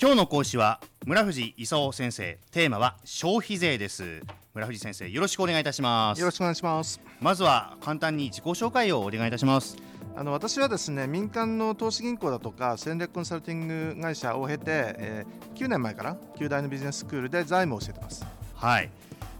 今日の講師は村藤勲先生。テーマは消費税です。村藤先生よろしくお願いいたします。よろしくお願いします。まずは簡単に自己紹介をお願いいたします。あの私はですね民間の投資銀行だとか戦略コンサルティング会社を経て、えー、9年前から九大のビジネススクールで財務を教えてます。はい。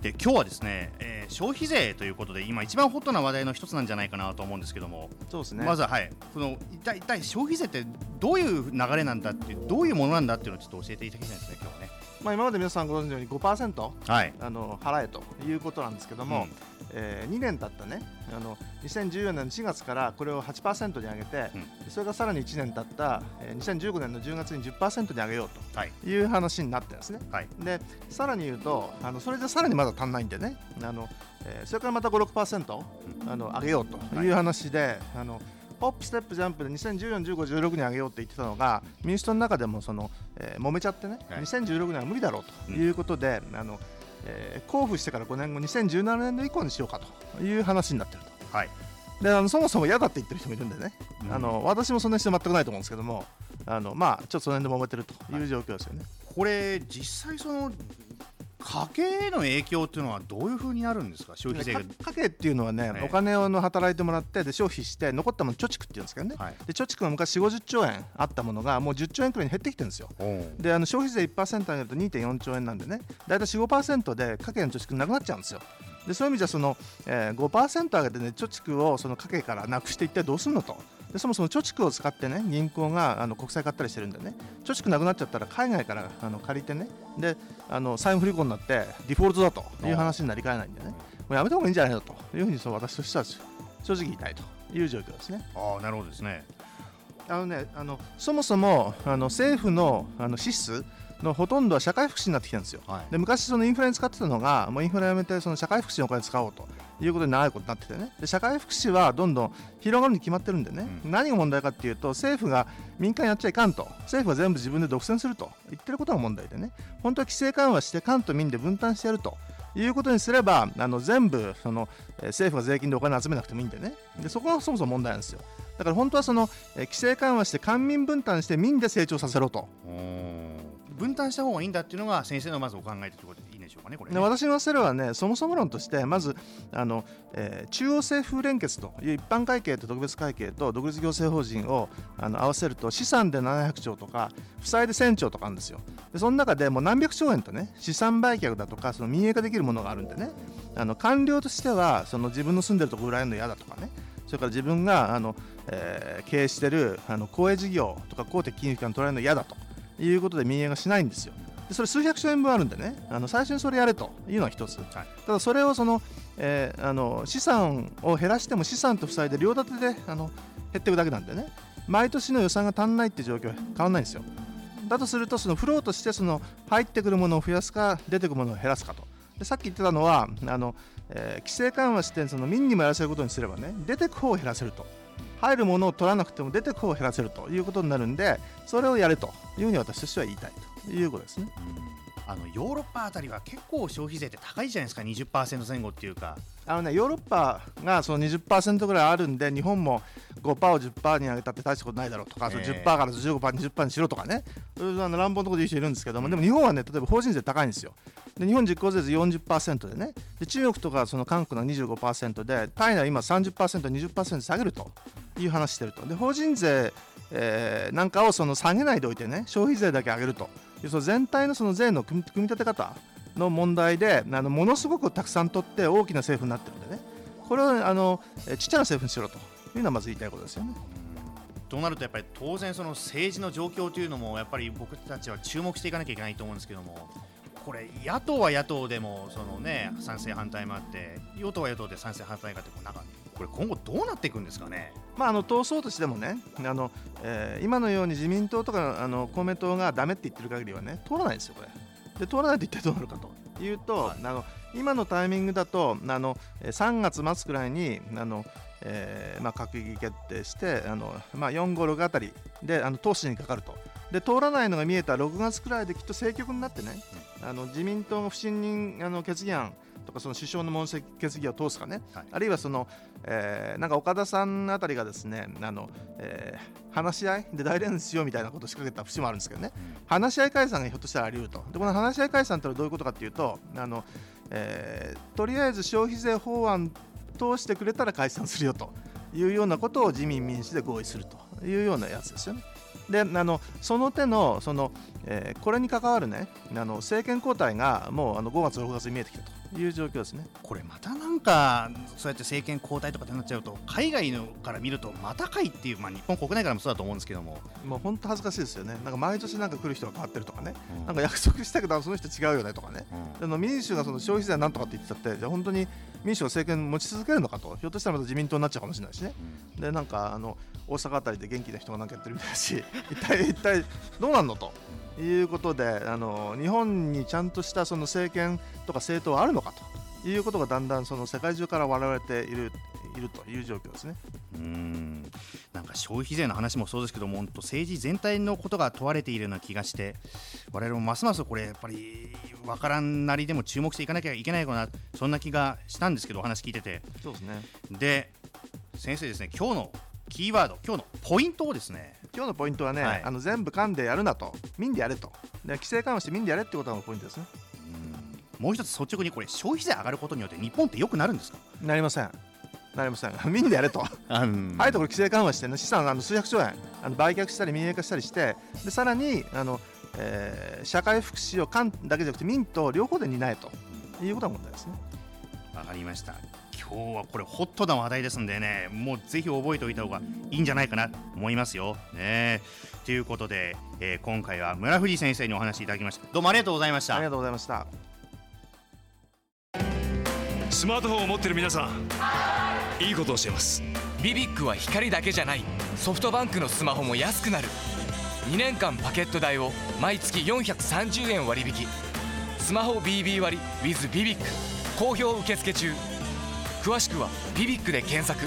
で今日はですね、えー、消費税ということで今一番ホットな話題の一つなんじゃないかなと思うんですけども。そうですね。まずははい。この一体一体消費税ってどういう流れなんだっていうどういうものなんだっていうのをちょっと教えていただきたいですね今日はね。まあ今まで皆さんご存知のように5%、はい、あの払えということなんですけども、うん。えー、2年経ったね。あの2014年の4月からこれを8%に上げて、うん、それがさらに1年経った、えー、2015年の10月に10%に上げようとい。う話になってるんですね、はい、でさらに言うとあのそれでさらにまだ足んないんでね。あの、えー、それからまた5、6%、うん、あの上げようという話で、はい、あのホップ、ステップ、ジャンプで2014、15、16に上げようって言ってたのが民主党の中でもその、えー、揉めちゃってね、はい、2016年は無理だろうということで、うん、あのえー、交付してから5年後2017年度以降にしようかという話になってると。はい。であのそもそも嫌だって言ってる人もいるんでね、うん、あの私もそんな人全くないと思うんですけどもあのまあちょっとその辺で揉めてるという状況ですよね、はい、これ実際その家計への影響っていうのはどういうふうになるんですか、消費税が。家計っていうのはね、お金をの働いてもらってで消費して残ったもの貯蓄っていうんですけどね、はい、で貯蓄が昔4、50兆円あったものがもう10兆円くらいに減ってきてるんですよ。であの消費税1%上げると2.4兆円なんでね、大体4、5%で家計の貯蓄なくなっちゃうんですよ。でそういう意味じゃその、えー、5%上げてね貯蓄をその家計からなくしていってどうするのと。でそもそも貯蓄を使ってね銀行があの国債買ったりしてるんでね。貯蓄なくなっちゃったら海外からあの借りてね。であの債務不履行になってデフォルトだという話になりかねないんでね。もうやめた方がいいんじゃないのというふうにそう私としては正直言いたいという状況ですね。あなるほどですね。あのねあのそもそもあの政府のあの支出のほとんどは社会福祉になってきてるんですよ、はい、で昔、そのインフラに使ってたのが、もうインフラやめてその社会福祉にお金使おうということで長いことになっててね、で社会福祉はどんどん広がるに決まってるんでね、うん、何が問題かっていうと、政府が民間やっちゃいかんと、政府は全部自分で独占すると。言ってることが問題でね、本当は規制緩和して、官と民で分担してやると。いうことにすればあの全部その、え政府が税金でお金集めなくてもいいんでね。でそこがそもそも問題なんですよ。だから本当はその、え規制緩和して官民分担して民で成長させろと。分担した方がいいんだっていうのが先生のまずお考えということでしょうかね、これ、ね、私のせるはね、そもそも論として、まずあの、えー、中央政府連結という一般会計と特別会計と独立行政法人をあの合わせると、資産で700兆とか、負債で1000兆とかあるんですよ。でその中でもう何百兆円とね、資産売却だとか、その民営化できるものがあるんでね、あの官僚としては、その自分の住んでるところ売られるの嫌だとかね、それから自分があの、えー、経営してるあの公営事業とか公的金融機関取られるの嫌だということで民営がしないんですよ。でそれ数百兆円分あるんでね。あの最初にそれやれと。いうのは一つ、はい、ただそれをその、えー、あの資産を減らしても資産と負債で両立てであの減っていくだけなんでね。毎年の予算が足んないって状況は変わらないんですよ。だとするとそのフローとしてその入ってくるものを増やすか出てくるものを減らすかと。でさっき言ってたのはあの、えー、規制緩和してその民にもやらせることにすればね出てく方を減らせると。入るものを取らなくても出てく方を減らせるということになるんでそれをやれというふうに私としては言いたいということですね。あのヨーロッパあたりは結構消費税って高いじゃないですか、20%前後っていうか。あのね、ヨーロッパがその20%ぐらいあるんで、日本も5%を10%に上げたって大したことないだろうとか、えー、10%から15%、20%にしろとかね、あの乱暴なこと言う人いるんですけども、でも日本はね、例えば法人税高いんですよ。で日本実効税率40%でねで、中国とかその韓国の25%で、タイは今30%、20%下げるという話してると。で法人税、えー、なんかをその下げないでおいてね、消費税だけ上げると。その全体のその税の組み立て方の問題であのものすごくたくさん取って大きな政府になってるんでねこれをあのちっちゃな政府にしろというのはまず言いたいことですよね。となるとやっぱり当然その政治の状況というのもやっぱり僕たちは注目していかなきゃいけないと思うんですけどもこれ野党は野党でもそのね賛成反対もあって与党は与党で賛成反対があってこうなんかこれ今後どうなっていくんですかね？まあ、あの党総としてもねあの、えー、今のように自民党とかあの公明党がだめって言ってる限りはね通らないですよ、これ。で通らないと一体どうなるかというと、はい、あの今のタイミングだとあの3月末くらいにあの、えーまあ、閣議決定してあの、まあ、4、5、6あたりであの党首にかかるとで通らないのが見えた6月くらいできっと政局になってね、うん、あの自民党が不信任あの決議案とかその首相の問責決議を通すかね、はい。あるいはその、えーなんか岡田さんあたりがですねあの、えー話し合いで大連立しようみたいなことを仕掛けた節もあるんですけどね、話し合い解散がひょっとしたらあり得ると。でこの話し合い解散というのはどういうことかというとあの、えーとりあえず消費税法案通してくれたら解散するよと。いうようなことを自民民主で合意するというようなやつですよね。であのその手のその、えーこれに関わるねあの政権交代がもうあの5月6月に見えてきたという状況ですね。これまたなんかそうやって政権交代とかってなっちゃうと海外のから見るとまたかいっていう、まあ、日本国内からもそうだと思うんですけども、もう本当恥ずかしいですよね。なんか毎年なんか来る人が変わってるとかね、なんか約束したけどその人違うよねとかね。あの民主がその消費税なんとかって言ってたって、じゃあ本当に民主が政権持ち続けるのかと、ひょっとしたらまた自民党になっちゃうかもしれないしね。で、なんかあの大阪あたりで元気な人がなんかやってるみたいだし、一体一体どうなんのということで、あの日本にちゃんとしたその政権とか政党はあるのかということがだんだんその世界中から笑われているいるという状況ですね。うんなんか消費税の話もそうですけども、本当政治全体のことが問われているような気がして、我々もますますこれ、やっぱり分からんなりでも注目していかなきゃいけないかな、そんな気がしたんですけど、お話聞いてて。そうですね。で、先生ですね、今日のキーワード、今日のポイントをですね、今日のポイントはね、はいあの全部噛んでやるなと、民でやれと、で規制緩和して民でやれってことがポイントですね。もう一つ率直にこれ、消費税上がることによって日本って良くなるんですか？なりません。なりません。民でやれと。あえてこれ規制緩和して、ね、資産あの数百兆円あの売却したり民営化したりして、でさらにあの、えー社会福祉を官だけじゃなくて民と両方で担えということが問題ですね。わかりました。今日はこれホットな話題ですんでね、もうぜひ覚えておいた方がいいんじゃないかなと思いますよ。ね。ということで、えー今回は村藤先生にお話しいただきました。どうもありがとうございましたありが。とうございました。スマートフォンを持ってる皆さんいいことをしてますビビックは光だけじゃないソフトバンクのスマホも安くなる2年間パケット代を毎月430円割引スマホ BB 割 with ビビック好評受付中詳しくはビビックで検索